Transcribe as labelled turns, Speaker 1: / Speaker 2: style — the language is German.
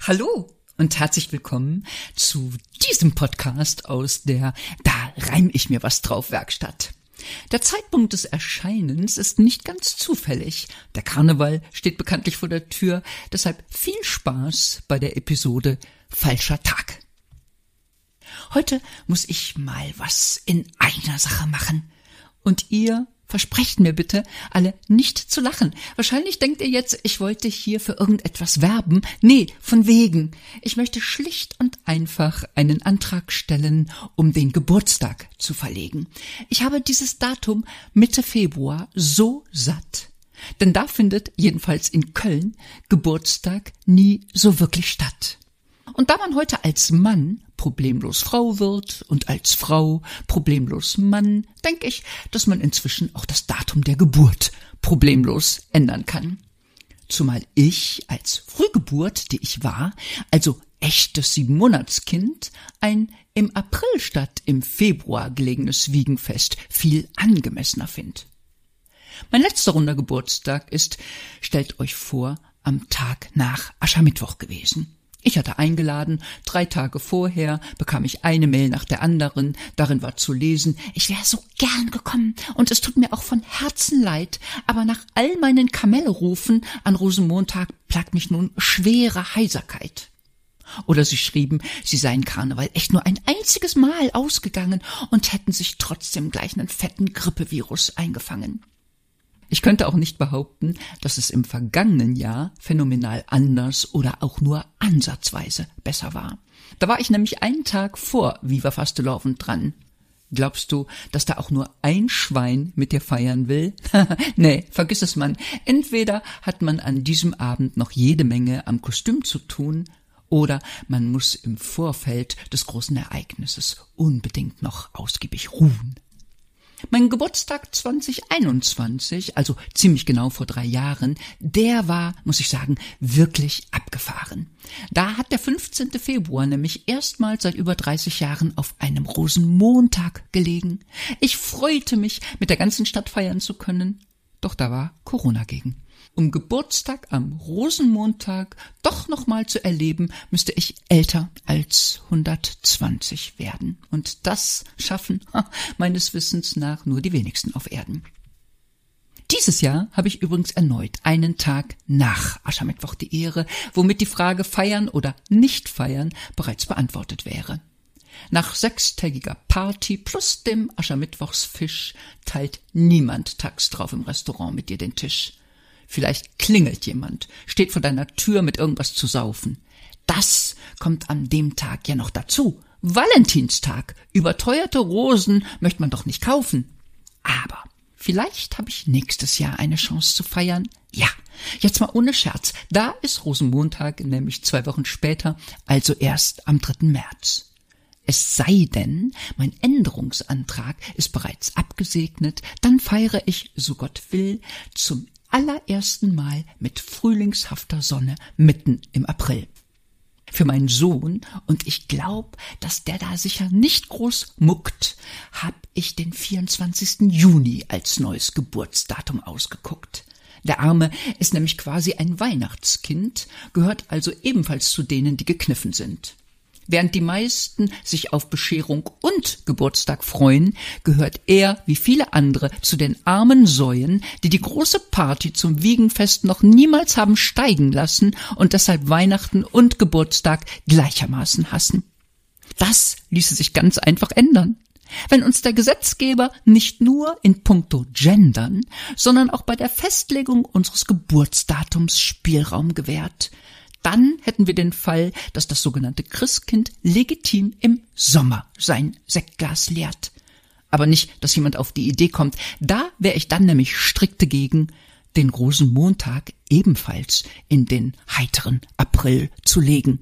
Speaker 1: Hallo und herzlich willkommen zu diesem Podcast aus der Da reim ich mir was drauf Werkstatt. Der Zeitpunkt des Erscheinens ist nicht ganz zufällig. Der Karneval steht bekanntlich vor der Tür, deshalb viel Spaß bei der Episode Falscher Tag. Heute muss ich mal was in einer Sache machen. Und ihr Versprecht mir bitte, alle nicht zu lachen. Wahrscheinlich denkt ihr jetzt, ich wollte hier für irgendetwas werben. Nee, von wegen. Ich möchte schlicht und einfach einen Antrag stellen, um den Geburtstag zu verlegen. Ich habe dieses Datum Mitte Februar so satt. Denn da findet, jedenfalls in Köln, Geburtstag nie so wirklich statt. Und da man heute als Mann problemlos Frau wird und als Frau problemlos Mann, denke ich, dass man inzwischen auch das Datum der Geburt problemlos ändern kann. Zumal ich als Frühgeburt, die ich war, also echtes Siebenmonatskind, ein im April statt im Februar gelegenes Wiegenfest viel angemessener finde. Mein letzter runder Geburtstag ist, stellt euch vor, am Tag nach Aschermittwoch gewesen. Ich hatte eingeladen, drei Tage vorher bekam ich eine Mail nach der anderen, darin war zu lesen, ich wäre so gern gekommen und es tut mir auch von Herzen leid, aber nach all meinen Kamellerufen an Rosenmontag plagt mich nun schwere Heiserkeit. Oder sie schrieben, sie seien Karneval echt nur ein einziges Mal ausgegangen und hätten sich trotzdem gleich einen fetten Grippevirus eingefangen. Ich könnte auch nicht behaupten, dass es im vergangenen Jahr phänomenal anders oder auch nur ansatzweise besser war. Da war ich nämlich einen Tag vor Viva Fastelovend dran. Glaubst du, dass da auch nur ein Schwein mit dir feiern will? nee, vergiss es man. Entweder hat man an diesem Abend noch jede Menge am Kostüm zu tun, oder man muss im Vorfeld des großen Ereignisses unbedingt noch ausgiebig ruhen. Mein Geburtstag 2021, also ziemlich genau vor drei Jahren, der war, muss ich sagen, wirklich abgefahren. Da hat der 15. Februar nämlich erstmals seit über 30 Jahren auf einem Rosenmontag gelegen. Ich freute mich, mit der ganzen Stadt feiern zu können, doch da war Corona gegen. Um Geburtstag am Rosenmontag doch noch mal zu erleben, müsste ich älter als 120 werden. Und das schaffen meines Wissens nach nur die wenigsten auf Erden. Dieses Jahr habe ich übrigens erneut einen Tag nach Aschermittwoch die Ehre, womit die Frage feiern oder nicht feiern bereits beantwortet wäre. Nach sechstägiger Party plus dem Aschermittwochsfisch teilt niemand tags drauf im Restaurant mit dir den Tisch. Vielleicht klingelt jemand, steht vor deiner Tür mit irgendwas zu saufen. Das kommt an dem Tag ja noch dazu. Valentinstag. Überteuerte Rosen möchte man doch nicht kaufen. Aber vielleicht habe ich nächstes Jahr eine Chance zu feiern. Ja, jetzt mal ohne Scherz. Da ist Rosenmontag, nämlich zwei Wochen später, also erst am 3. März. Es sei denn, mein Änderungsantrag ist bereits abgesegnet, dann feiere ich, so Gott will, zum allerersten Mal mit frühlingshafter Sonne mitten im April. Für meinen Sohn, und ich glaub, dass der da sicher nicht groß muckt, hab ich den 24. Juni als neues Geburtsdatum ausgeguckt. Der Arme ist nämlich quasi ein Weihnachtskind, gehört also ebenfalls zu denen, die gekniffen sind. Während die meisten sich auf Bescherung und Geburtstag freuen, gehört er, wie viele andere, zu den armen Säuen, die die große Party zum Wiegenfest noch niemals haben steigen lassen und deshalb Weihnachten und Geburtstag gleichermaßen hassen. Das ließe sich ganz einfach ändern. Wenn uns der Gesetzgeber nicht nur in puncto Gendern, sondern auch bei der Festlegung unseres Geburtsdatums Spielraum gewährt, dann hätten wir den Fall, dass das sogenannte Christkind legitim im Sommer sein Sektglas leert. Aber nicht, dass jemand auf die Idee kommt. Da wäre ich dann nämlich strikt dagegen, den Rosenmontag ebenfalls in den heiteren April zu legen.